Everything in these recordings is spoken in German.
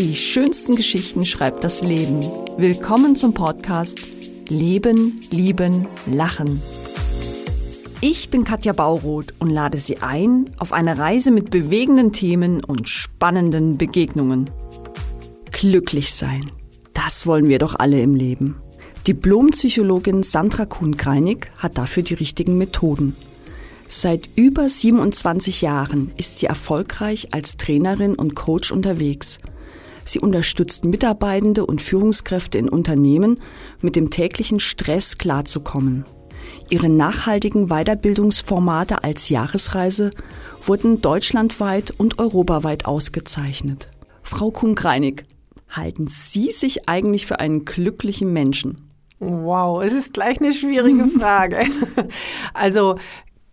Die schönsten Geschichten schreibt das Leben. Willkommen zum Podcast Leben, Lieben, Lachen. Ich bin Katja Bauroth und lade Sie ein auf eine Reise mit bewegenden Themen und spannenden Begegnungen. Glücklich sein. Das wollen wir doch alle im Leben. Diplompsychologin Sandra Kuhn-Kreinig hat dafür die richtigen Methoden. Seit über 27 Jahren ist sie erfolgreich als Trainerin und Coach unterwegs. Sie unterstützt Mitarbeitende und Führungskräfte in Unternehmen, mit dem täglichen Stress klarzukommen. Ihre nachhaltigen Weiterbildungsformate als Jahresreise wurden deutschlandweit und europaweit ausgezeichnet. Frau Kuhn-Kreinig, halten Sie sich eigentlich für einen glücklichen Menschen? Wow, es ist gleich eine schwierige Frage. also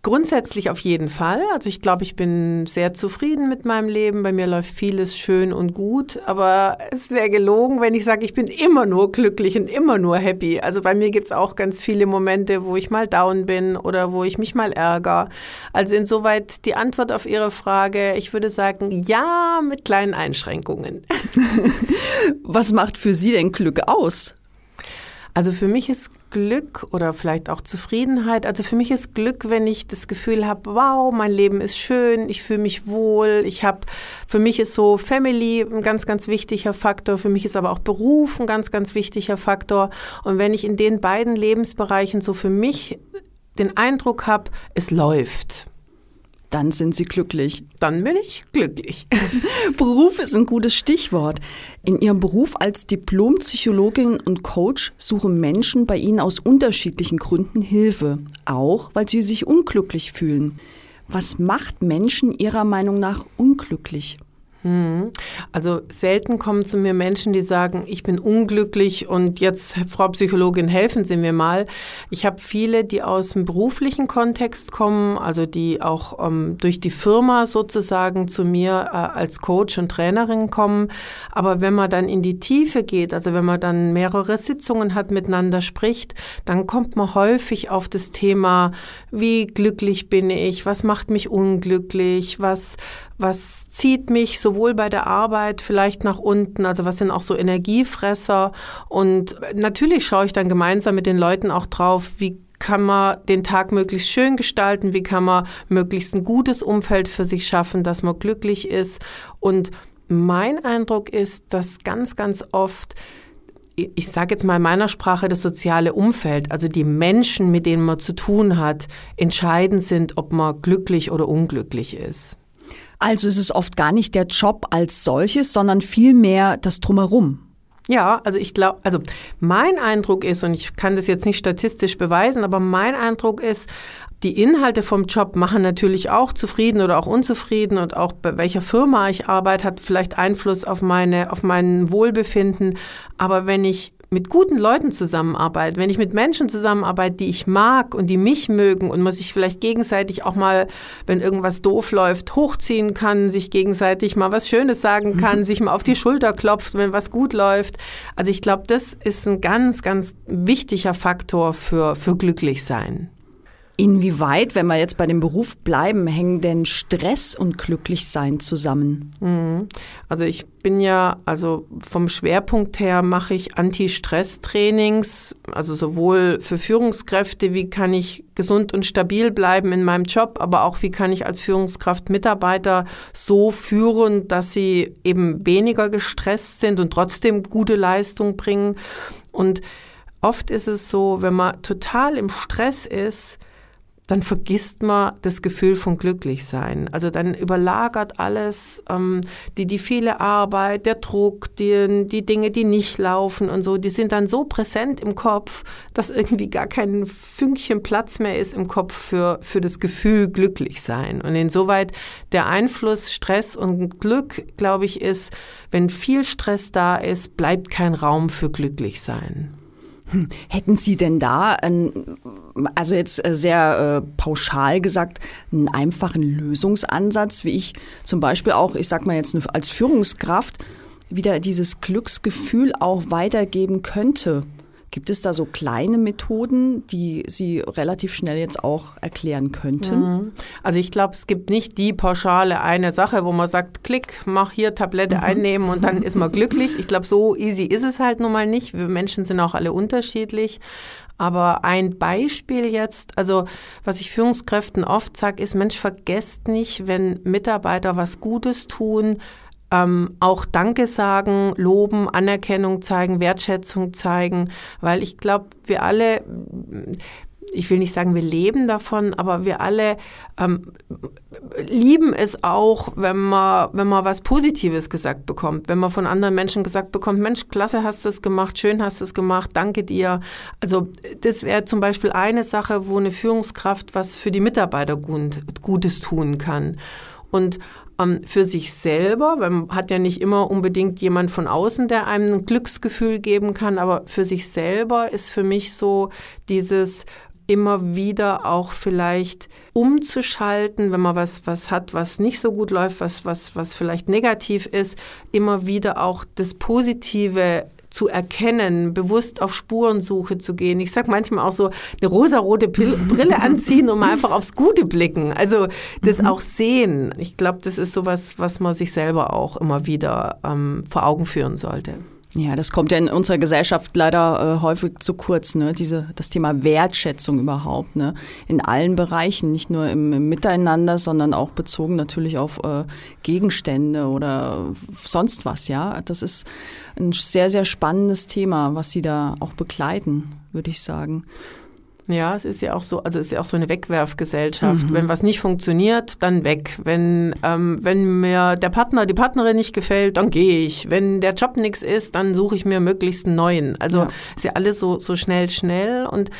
Grundsätzlich auf jeden Fall. Also ich glaube, ich bin sehr zufrieden mit meinem Leben. Bei mir läuft vieles schön und gut. Aber es wäre gelogen, wenn ich sage, ich bin immer nur glücklich und immer nur happy. Also bei mir gibt es auch ganz viele Momente, wo ich mal down bin oder wo ich mich mal ärgere. Also insoweit die Antwort auf Ihre Frage, ich würde sagen, ja, mit kleinen Einschränkungen. Was macht für Sie denn Glück aus? Also für mich ist Glück oder vielleicht auch Zufriedenheit, also für mich ist Glück, wenn ich das Gefühl habe, wow, mein Leben ist schön, ich fühle mich wohl, ich habe, für mich ist so Family ein ganz, ganz wichtiger Faktor, für mich ist aber auch Beruf ein ganz, ganz wichtiger Faktor. Und wenn ich in den beiden Lebensbereichen so für mich den Eindruck habe, es läuft, dann sind Sie glücklich. Dann bin ich glücklich. Beruf ist ein gutes Stichwort. In Ihrem Beruf als Diplompsychologin und Coach suchen Menschen bei Ihnen aus unterschiedlichen Gründen Hilfe, auch weil sie sich unglücklich fühlen. Was macht Menschen Ihrer Meinung nach unglücklich? Also selten kommen zu mir Menschen, die sagen, ich bin unglücklich und jetzt, Frau Psychologin, helfen Sie mir mal. Ich habe viele, die aus dem beruflichen Kontext kommen, also die auch ähm, durch die Firma sozusagen zu mir äh, als Coach und Trainerin kommen. Aber wenn man dann in die Tiefe geht, also wenn man dann mehrere Sitzungen hat, miteinander spricht, dann kommt man häufig auf das Thema, wie glücklich bin ich, was macht mich unglücklich, was was zieht mich sowohl bei der Arbeit vielleicht nach unten, also was sind auch so Energiefresser. Und natürlich schaue ich dann gemeinsam mit den Leuten auch drauf, wie kann man den Tag möglichst schön gestalten, wie kann man möglichst ein gutes Umfeld für sich schaffen, dass man glücklich ist. Und mein Eindruck ist, dass ganz, ganz oft ich sage jetzt mal in meiner Sprache, das soziale Umfeld, also die Menschen, mit denen man zu tun hat, entscheidend sind, ob man glücklich oder unglücklich ist. Also ist es oft gar nicht der Job als solches, sondern vielmehr das Drumherum. Ja, also ich glaube, also mein Eindruck ist, und ich kann das jetzt nicht statistisch beweisen, aber mein Eindruck ist, die Inhalte vom Job machen natürlich auch zufrieden oder auch unzufrieden und auch bei welcher Firma ich arbeite, hat vielleicht Einfluss auf meine, auf mein Wohlbefinden. Aber wenn ich mit guten Leuten zusammenarbeite, wenn ich mit Menschen zusammenarbeite, die ich mag und die mich mögen und man sich vielleicht gegenseitig auch mal, wenn irgendwas doof läuft, hochziehen kann, sich gegenseitig mal was Schönes sagen mhm. kann, sich mal auf die Schulter klopft, wenn was gut läuft. Also ich glaube, das ist ein ganz, ganz wichtiger Faktor für, für glücklich sein. Inwieweit, wenn wir jetzt bei dem Beruf bleiben, hängen denn Stress und Glücklichsein zusammen? Mhm. Also ich bin ja, also vom Schwerpunkt her mache ich Anti-Stress-Trainings, also sowohl für Führungskräfte, wie kann ich gesund und stabil bleiben in meinem Job, aber auch wie kann ich als Führungskraft Mitarbeiter so führen, dass sie eben weniger gestresst sind und trotzdem gute Leistung bringen. Und oft ist es so, wenn man total im Stress ist, dann vergisst man das Gefühl von Glücklichsein. Also dann überlagert alles, ähm, die, die viele Arbeit, der Druck, die, die Dinge, die nicht laufen und so, die sind dann so präsent im Kopf, dass irgendwie gar kein Fünkchen Platz mehr ist im Kopf für, für das Gefühl Glücklichsein. Und insoweit der Einfluss Stress und Glück, glaube ich, ist, wenn viel Stress da ist, bleibt kein Raum für Glücklichsein. Hm, hätten Sie denn da, einen, also jetzt äh, sehr äh, pauschal gesagt, einen einfachen Lösungsansatz, wie ich zum Beispiel auch, ich sag mal jetzt als Führungskraft, wieder dieses Glücksgefühl auch weitergeben könnte? Gibt es da so kleine Methoden, die Sie relativ schnell jetzt auch erklären könnten? Mhm. Also ich glaube, es gibt nicht die pauschale eine Sache, wo man sagt, klick, mach hier Tablette mhm. einnehmen und dann ist man glücklich. Ich glaube, so easy ist es halt nun mal nicht. Wir Menschen sind auch alle unterschiedlich. Aber ein Beispiel jetzt, also was ich Führungskräften oft sage, ist, Mensch, vergesst nicht, wenn Mitarbeiter was Gutes tun, ähm, auch Danke sagen, loben, Anerkennung zeigen, Wertschätzung zeigen, weil ich glaube, wir alle, ich will nicht sagen, wir leben davon, aber wir alle ähm, lieben es auch, wenn man, wenn man was Positives gesagt bekommt, wenn man von anderen Menschen gesagt bekommt, Mensch, klasse hast du es gemacht, schön hast du es gemacht, danke dir. Also das wäre zum Beispiel eine Sache, wo eine Führungskraft was für die Mitarbeiter gut, Gutes tun kann. Und ähm, für sich selber, man hat ja nicht immer unbedingt jemand von außen, der einem ein Glücksgefühl geben kann, aber für sich selber ist für mich so dieses immer wieder auch vielleicht umzuschalten, wenn man was, was hat, was nicht so gut läuft, was, was, was vielleicht negativ ist, immer wieder auch das Positive zu erkennen, bewusst auf Spurensuche zu gehen. Ich sag manchmal auch so eine rosarote Brille anziehen und mal einfach aufs Gute blicken. Also das mhm. auch sehen. Ich glaube, das ist sowas, was man sich selber auch immer wieder ähm, vor Augen führen sollte. Ja, das kommt ja in unserer Gesellschaft leider äh, häufig zu kurz, ne? Diese, das Thema Wertschätzung überhaupt, ne? In allen Bereichen, nicht nur im, im Miteinander, sondern auch bezogen natürlich auf äh, Gegenstände oder sonst was, ja. Das ist ein sehr, sehr spannendes Thema, was Sie da auch begleiten, würde ich sagen. Ja, es ist ja auch so, also es ist ja auch so eine Wegwerfgesellschaft. Mhm. Wenn was nicht funktioniert, dann weg. Wenn, ähm, wenn mir der Partner, die Partnerin nicht gefällt, dann gehe ich. Wenn der Job nichts ist, dann suche ich mir möglichst einen neuen. Also ja. ist ja alles so, so schnell, schnell. Und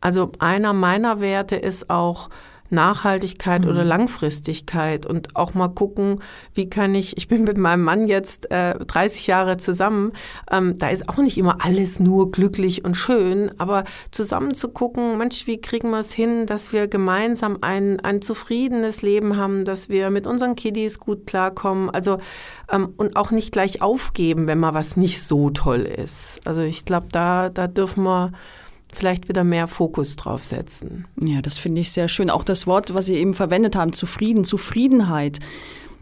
also einer meiner Werte ist auch, Nachhaltigkeit mhm. oder Langfristigkeit und auch mal gucken, wie kann ich, ich bin mit meinem Mann jetzt äh, 30 Jahre zusammen, ähm, da ist auch nicht immer alles nur glücklich und schön, aber zusammen zu gucken, Mensch, wie kriegen wir es hin, dass wir gemeinsam ein, ein zufriedenes Leben haben, dass wir mit unseren Kiddies gut klarkommen, also ähm, und auch nicht gleich aufgeben, wenn mal was nicht so toll ist. Also ich glaube, da, da dürfen wir vielleicht wieder mehr Fokus drauf setzen. Ja, das finde ich sehr schön. Auch das Wort, was Sie eben verwendet haben, zufrieden, Zufriedenheit.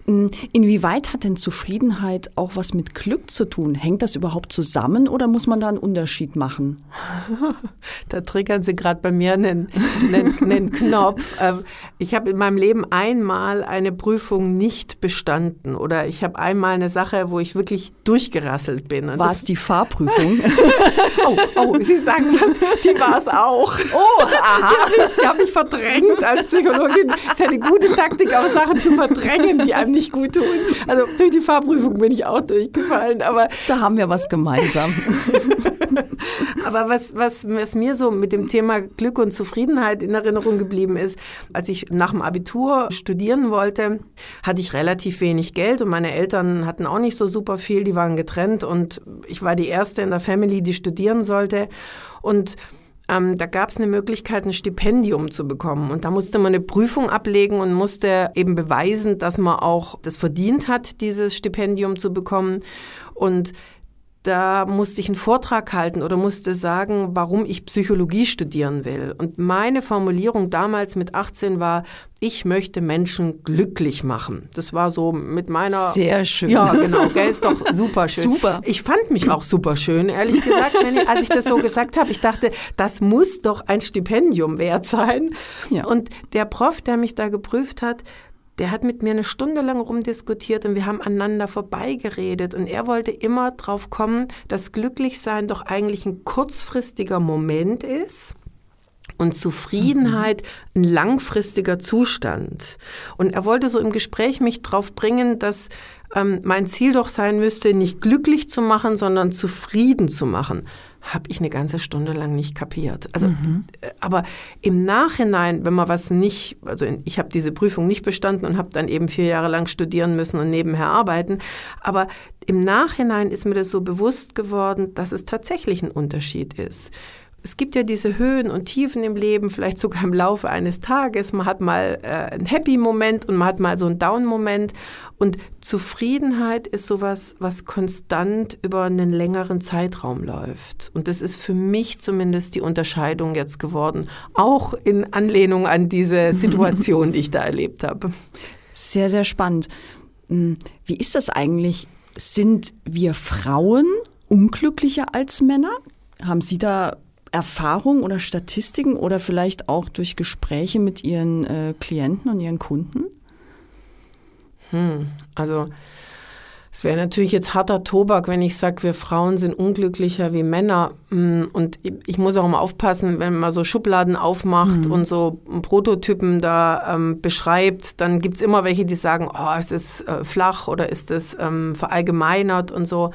Hm, inwieweit hat denn Zufriedenheit auch was mit Glück zu tun? Hängt das überhaupt zusammen oder muss man da einen Unterschied machen? da triggern Sie gerade bei mir einen, einen, einen Knopf. Ähm, ich habe in meinem Leben einmal eine Prüfung nicht bestanden oder ich habe einmal eine Sache, wo ich wirklich durchgerasselt bin. War es die Fahrprüfung? oh, oh, Sie sagen das, die war es auch. Oh, aha. Die habe ich verdrängt als Psychologin. Es ist eine gute Taktik, auch Sachen zu verdrängen, die einem nicht gut tun. Also durch die Fahrprüfung bin ich auch durchgefallen. Aber da haben wir was gemeinsam. aber was, was, was mir so mit dem Thema Glück und Zufriedenheit in Erinnerung geblieben ist, als ich nach dem Abitur studieren wollte, hatte ich relativ wenig Geld und meine Eltern hatten auch nicht so super viel, die waren getrennt und ich war die erste in der Family, die studieren sollte. Und ähm, da gab es eine Möglichkeit, ein Stipendium zu bekommen. Und da musste man eine Prüfung ablegen und musste eben beweisen, dass man auch das verdient hat, dieses Stipendium zu bekommen. Und da musste ich einen Vortrag halten oder musste sagen, warum ich Psychologie studieren will. Und meine Formulierung damals mit 18 war, ich möchte Menschen glücklich machen. Das war so mit meiner. Sehr schön. Ja, genau. Gell, ist doch super schön. Super. Ich fand mich auch super schön, ehrlich gesagt, ich, als ich das so gesagt habe. Ich dachte, das muss doch ein Stipendium wert sein. Ja. Und der Prof, der mich da geprüft hat, der hat mit mir eine Stunde lang rumdiskutiert und wir haben aneinander vorbeigeredet. Und er wollte immer drauf kommen, dass Glücklichsein doch eigentlich ein kurzfristiger Moment ist und Zufriedenheit ein langfristiger Zustand. Und er wollte so im Gespräch mich drauf bringen, dass ähm, mein Ziel doch sein müsste, nicht glücklich zu machen, sondern zufrieden zu machen habe ich eine ganze Stunde lang nicht kapiert. Also, mhm. Äh, aber im Nachhinein, wenn man was nicht, also ich habe diese Prüfung nicht bestanden und habe dann eben vier Jahre lang studieren müssen und nebenher arbeiten, aber im Nachhinein ist mir das so bewusst geworden, dass es tatsächlich ein Unterschied ist. Es gibt ja diese Höhen und Tiefen im Leben, vielleicht sogar im Laufe eines Tages. Man hat mal äh, einen Happy-Moment und man hat mal so einen Down-Moment. Und Zufriedenheit ist sowas, was konstant über einen längeren Zeitraum läuft. Und das ist für mich zumindest die Unterscheidung jetzt geworden, auch in Anlehnung an diese Situation, die ich da erlebt habe. Sehr, sehr spannend. Hm, wie ist das eigentlich? Sind wir Frauen unglücklicher als Männer? Haben Sie da Erfahrung oder Statistiken oder vielleicht auch durch Gespräche mit Ihren äh, Klienten und Ihren Kunden? Hm, also es wäre natürlich jetzt harter Tobak, wenn ich sage, wir Frauen sind unglücklicher wie Männer. Hm, und ich muss auch mal aufpassen, wenn man so Schubladen aufmacht mhm. und so Prototypen da ähm, beschreibt, dann gibt es immer welche, die sagen, oh, ist äh, flach oder ist es ähm, verallgemeinert und so.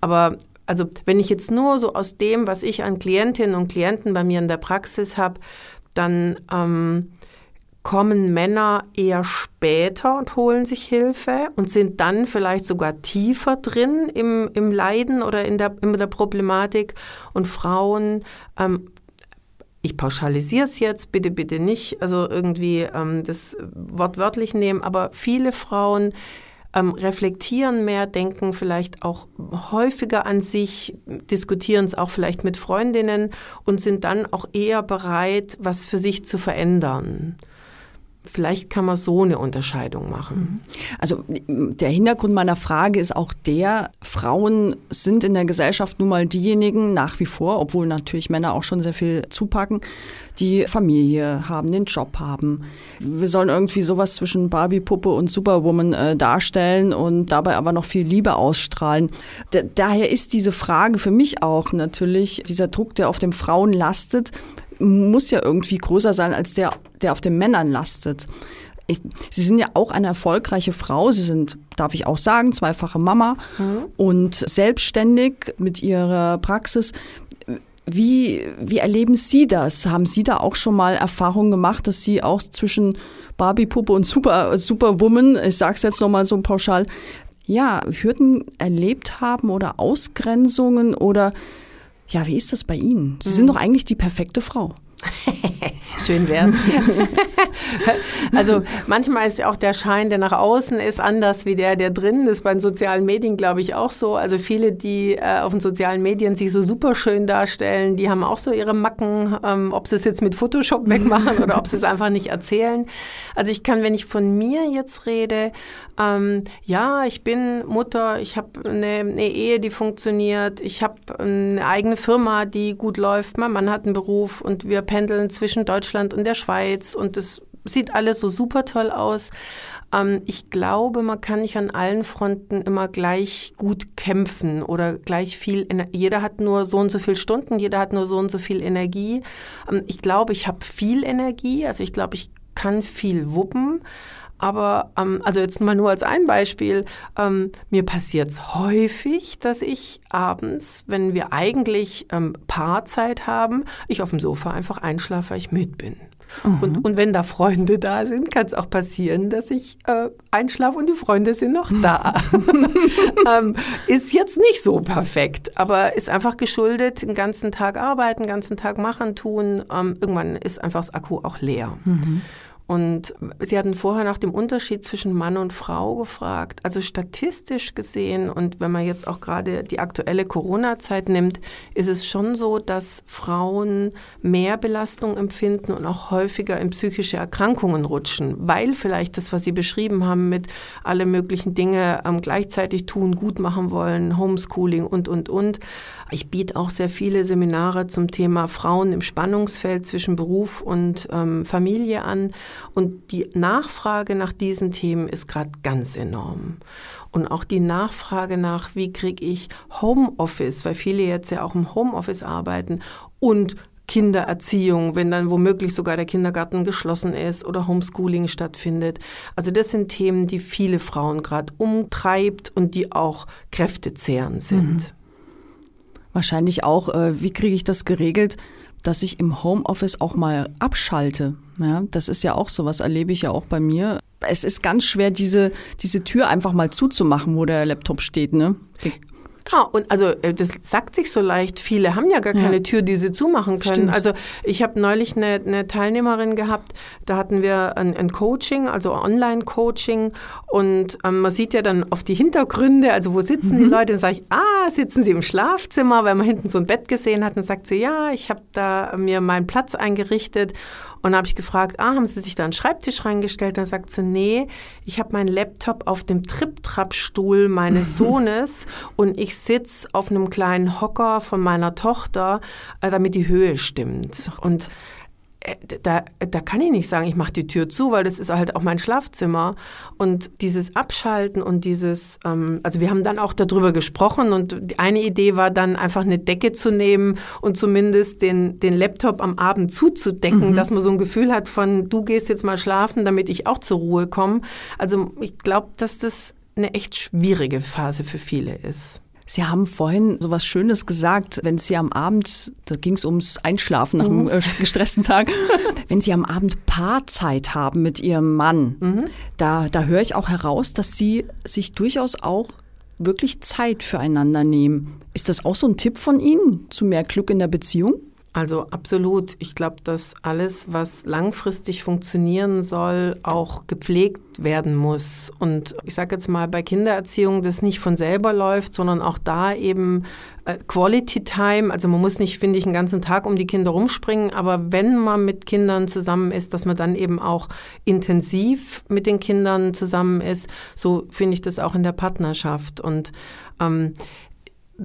Aber also wenn ich jetzt nur so aus dem, was ich an Klientinnen und Klienten bei mir in der Praxis habe, dann ähm, kommen Männer eher später und holen sich Hilfe und sind dann vielleicht sogar tiefer drin im, im Leiden oder in der, in der Problematik. Und Frauen, ähm, ich pauschalisiere es jetzt, bitte, bitte nicht, also irgendwie ähm, das wortwörtlich nehmen, aber viele Frauen ähm, reflektieren mehr, denken vielleicht auch häufiger an sich, diskutieren es auch vielleicht mit Freundinnen und sind dann auch eher bereit, was für sich zu verändern. Vielleicht kann man so eine Unterscheidung machen. Mhm. Also der Hintergrund meiner Frage ist auch der, Frauen sind in der Gesellschaft nun mal diejenigen nach wie vor, obwohl natürlich Männer auch schon sehr viel zupacken, die Familie haben, den Job haben. Wir sollen irgendwie sowas zwischen Barbie-Puppe und Superwoman äh, darstellen und dabei aber noch viel Liebe ausstrahlen. D daher ist diese Frage für mich auch natürlich, dieser Druck, der auf den Frauen lastet, muss ja irgendwie größer sein als der, der auf den Männern lastet. Ich, Sie sind ja auch eine erfolgreiche Frau. Sie sind, darf ich auch sagen, zweifache Mama mhm. und selbstständig mit ihrer Praxis. Wie, wie erleben Sie das? Haben Sie da auch schon mal Erfahrungen gemacht, dass Sie auch zwischen Barbie-Puppe und Super, Superwoman, ich sage es jetzt nochmal so pauschal, ja, Hürden erlebt haben oder Ausgrenzungen oder ja, wie ist das bei Ihnen? Sie sind hm. doch eigentlich die perfekte Frau. Schön wär's. also manchmal ist ja auch der Schein, der nach außen ist, anders wie der, der drinnen ist. Bei den sozialen Medien glaube ich auch so. Also viele, die äh, auf den sozialen Medien sich so super schön darstellen, die haben auch so ihre Macken, ähm, ob sie es jetzt mit Photoshop wegmachen oder ob sie es einfach nicht erzählen. Also ich kann, wenn ich von mir jetzt rede, ähm, ja, ich bin Mutter, ich habe eine, eine, Ehe, die funktioniert, ich habe eine eigene Firma, die gut läuft, mein Mann hat einen Beruf und wir pendeln zwischen Deutschland und der Schweiz und es sieht alles so super toll aus. Ähm, ich glaube, man kann nicht an allen Fronten immer gleich gut kämpfen oder gleich viel. Jeder hat nur so und so viele Stunden, jeder hat nur so und so viel Energie. Ähm, ich glaube, ich habe viel Energie, also ich glaube, ich kann viel wuppen. Aber ähm, also jetzt mal nur als ein Beispiel, ähm, mir passiert es häufig, dass ich abends, wenn wir eigentlich ähm, Paarzeit haben, ich auf dem Sofa einfach einschlafe, weil ich müde bin. Mhm. Und, und wenn da Freunde da sind, kann es auch passieren, dass ich äh, einschlafe und die Freunde sind noch da. ähm, ist jetzt nicht so perfekt, aber ist einfach geschuldet, den ganzen Tag arbeiten, den ganzen Tag machen, tun. Ähm, irgendwann ist einfach das Akku auch leer. Mhm. Und Sie hatten vorher nach dem Unterschied zwischen Mann und Frau gefragt. Also statistisch gesehen und wenn man jetzt auch gerade die aktuelle Corona-Zeit nimmt, ist es schon so, dass Frauen mehr Belastung empfinden und auch häufiger in psychische Erkrankungen rutschen, weil vielleicht das, was Sie beschrieben haben, mit alle möglichen Dinge ähm, gleichzeitig tun, gut machen wollen, Homeschooling und, und, und. Ich biete auch sehr viele Seminare zum Thema Frauen im Spannungsfeld zwischen Beruf und ähm, Familie an. Und die Nachfrage nach diesen Themen ist gerade ganz enorm. Und auch die Nachfrage nach, wie kriege ich Homeoffice, weil viele jetzt ja auch im Homeoffice arbeiten und Kindererziehung, wenn dann womöglich sogar der Kindergarten geschlossen ist oder Homeschooling stattfindet. Also das sind Themen, die viele Frauen gerade umtreibt und die auch kräftezehrend sind. Mhm. Wahrscheinlich auch, äh, wie kriege ich das geregelt, dass ich im Homeoffice auch mal abschalte. Ja, das ist ja auch so, was erlebe ich ja auch bei mir. Es ist ganz schwer, diese, diese Tür einfach mal zuzumachen, wo der Laptop steht, ne? Ja, und also äh, das sagt sich so leicht. Viele haben ja gar keine ja. Tür, die sie zumachen können. Stimmt. Also ich habe neulich eine, eine, Teilnehmerin gehabt, da hatten wir ein, ein Coaching, also Online-Coaching. Und ähm, man sieht ja dann auf die Hintergründe, also wo sitzen mhm. die Leute? Dann sage ich, ah, sitzen sie im Schlafzimmer, weil man hinten so ein Bett gesehen hat. Dann sagt sie, ja, ich habe da mir meinen Platz eingerichtet. Und habe ich gefragt, ah, haben Sie sich da einen Schreibtisch reingestellt? Dann sagt sie, nee, ich habe meinen Laptop auf dem Trip-Trap-Stuhl meines Sohnes und ich sitze auf einem kleinen Hocker von meiner Tochter, äh, damit die Höhe stimmt. Und da, da kann ich nicht sagen, ich mache die Tür zu, weil das ist halt auch mein Schlafzimmer. Und dieses Abschalten und dieses, ähm, also wir haben dann auch darüber gesprochen und eine Idee war dann einfach eine Decke zu nehmen und zumindest den, den Laptop am Abend zuzudecken, mhm. dass man so ein Gefühl hat von, du gehst jetzt mal schlafen, damit ich auch zur Ruhe komme. Also ich glaube, dass das eine echt schwierige Phase für viele ist. Sie haben vorhin so was Schönes gesagt, wenn Sie am Abend, da ging es ums Einschlafen nach einem mhm. Äh, gestressten Tag, wenn Sie am Abend Paarzeit haben mit Ihrem Mann, mhm. da, da höre ich auch heraus, dass Sie sich durchaus auch wirklich Zeit füreinander nehmen. Ist das auch so ein Tipp von Ihnen zu mehr Glück in der Beziehung? Also absolut. Ich glaube, dass alles, was langfristig funktionieren soll, auch gepflegt werden muss. Und ich sage jetzt mal, bei Kindererziehung, das nicht von selber läuft, sondern auch da eben äh, Quality Time. Also man muss nicht, finde ich, einen ganzen Tag um die Kinder rumspringen, aber wenn man mit Kindern zusammen ist, dass man dann eben auch intensiv mit den Kindern zusammen ist. So finde ich das auch in der Partnerschaft. Und ähm,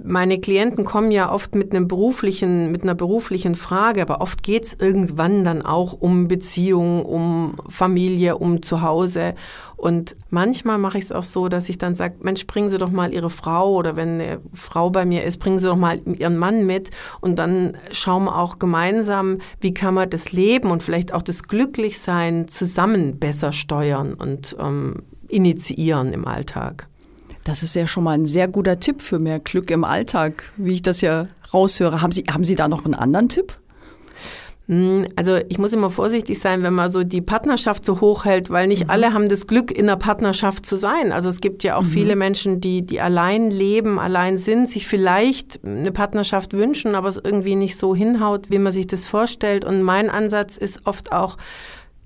meine Klienten kommen ja oft mit einem beruflichen, mit einer beruflichen Frage, aber oft geht's irgendwann dann auch um Beziehung, um Familie, um Zuhause. Und manchmal mache ich es auch so, dass ich dann sage, Mensch, bringen Sie doch mal Ihre Frau oder wenn eine Frau bei mir ist, bringen Sie doch mal Ihren Mann mit und dann schauen wir auch gemeinsam, wie kann man das Leben und vielleicht auch das Glücklichsein zusammen besser steuern und ähm, initiieren im Alltag. Das ist ja schon mal ein sehr guter Tipp für mehr Glück im Alltag, wie ich das ja raushöre. Haben Sie, haben Sie da noch einen anderen Tipp? Hm, also ich muss immer vorsichtig sein, wenn man so die Partnerschaft so hoch hält, weil nicht mhm. alle haben das Glück, in der Partnerschaft zu sein. Also es gibt ja auch mhm. viele Menschen, die, die allein leben, allein sind, sich vielleicht eine Partnerschaft wünschen, aber es irgendwie nicht so hinhaut, wie man sich das vorstellt. Und mein Ansatz ist oft auch,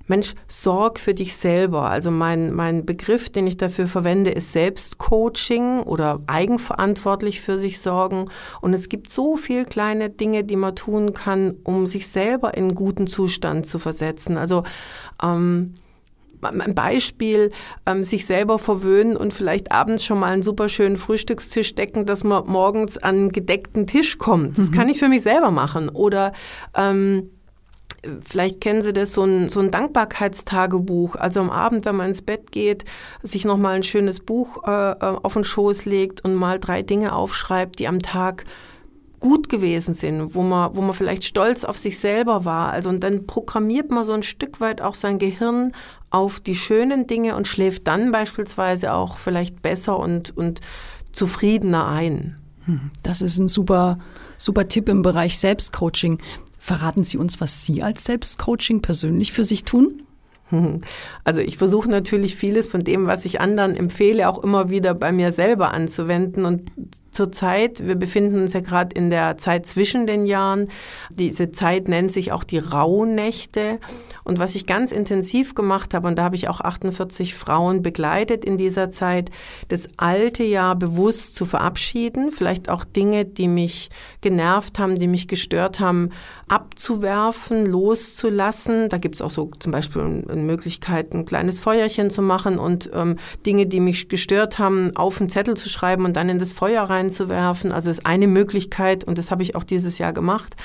Mensch, sorg für dich selber. Also mein, mein Begriff, den ich dafür verwende, ist Selbstcoaching oder eigenverantwortlich für sich sorgen. Und es gibt so viele kleine Dinge, die man tun kann, um sich selber in einen guten Zustand zu versetzen. Also ähm, ein Beispiel, ähm, sich selber verwöhnen und vielleicht abends schon mal einen super schönen Frühstückstisch decken, dass man morgens an einen gedeckten Tisch kommt. Das mhm. kann ich für mich selber machen. Oder ähm, Vielleicht kennen Sie das, so ein, so ein Dankbarkeitstagebuch. Also am Abend, wenn man ins Bett geht, sich nochmal ein schönes Buch äh, äh, auf den Schoß legt und mal drei Dinge aufschreibt, die am Tag gut gewesen sind, wo man, wo man vielleicht stolz auf sich selber war. Also und dann programmiert man so ein Stück weit auch sein Gehirn auf die schönen Dinge und schläft dann beispielsweise auch vielleicht besser und, und zufriedener ein. Hm, das ist ein super, super Tipp im Bereich Selbstcoaching. Verraten Sie uns, was Sie als Selbstcoaching persönlich für sich tun? Also ich versuche natürlich vieles von dem, was ich anderen empfehle, auch immer wieder bei mir selber anzuwenden. Und zurzeit, wir befinden uns ja gerade in der Zeit zwischen den Jahren. Diese Zeit nennt sich auch die Rauhnächte. Und was ich ganz intensiv gemacht habe, und da habe ich auch 48 Frauen begleitet in dieser Zeit, das alte Jahr bewusst zu verabschieden, vielleicht auch Dinge, die mich genervt haben, die mich gestört haben, abzuwerfen, loszulassen. Da gibt es auch so zum Beispiel eine Möglichkeit, ein kleines Feuerchen zu machen und ähm, Dinge, die mich gestört haben, auf einen Zettel zu schreiben und dann in das Feuer reinzuwerfen. Also ist eine Möglichkeit und das habe ich auch dieses Jahr gemacht.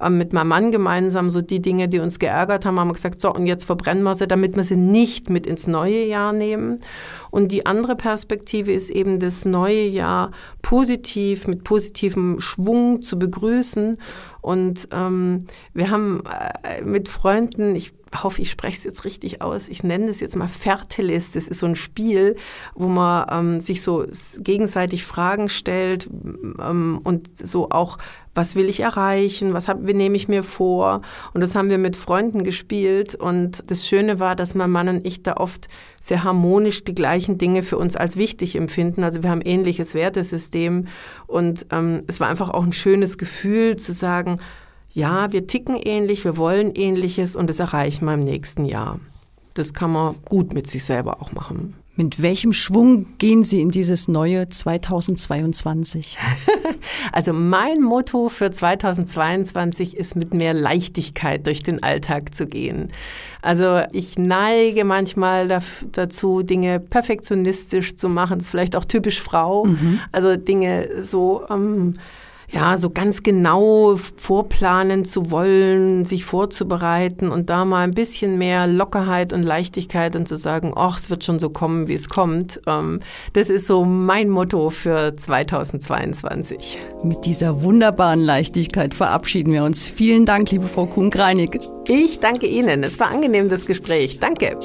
Ähm, mit meinem Mann gemeinsam so die Dinge, die uns geärgert haben, haben wir gesagt, so und jetzt verbrennen wir sie, damit wir sie nicht mit ins neue Jahr nehmen. Und die andere Perspektive ist eben das neue Jahr positiv, mit positivem Schwung zu begrüßen. Und ähm, wir haben äh, mit Freunden, ich hoffe, ich spreche es jetzt richtig aus. Ich nenne es jetzt mal Fertilis. Das ist so ein Spiel, wo man ähm, sich so gegenseitig Fragen stellt ähm, und so auch, was will ich erreichen, was hab, nehme ich mir vor. Und das haben wir mit Freunden gespielt. Und das Schöne war, dass mein Mann und ich da oft sehr harmonisch die gleichen Dinge für uns als wichtig empfinden. Also wir haben ähnliches Wertesystem. Und ähm, es war einfach auch ein schönes Gefühl zu sagen, ja, wir ticken ähnlich, wir wollen ähnliches und das erreichen wir im nächsten Jahr. Das kann man gut mit sich selber auch machen. Mit welchem Schwung gehen Sie in dieses neue 2022? also mein Motto für 2022 ist mit mehr Leichtigkeit durch den Alltag zu gehen. Also ich neige manchmal dazu, Dinge perfektionistisch zu machen. Das ist vielleicht auch typisch Frau. Mhm. Also Dinge so ähm, ja, so ganz genau vorplanen zu wollen, sich vorzubereiten und da mal ein bisschen mehr Lockerheit und Leichtigkeit und zu sagen, ach, es wird schon so kommen, wie es kommt. Ähm, das ist so mein Motto für 2022. Mit dieser wunderbaren Leichtigkeit verabschieden wir uns. Vielen Dank, liebe Frau Kuhn-Greinig. Ich danke Ihnen. Es war angenehm, das Gespräch. Danke.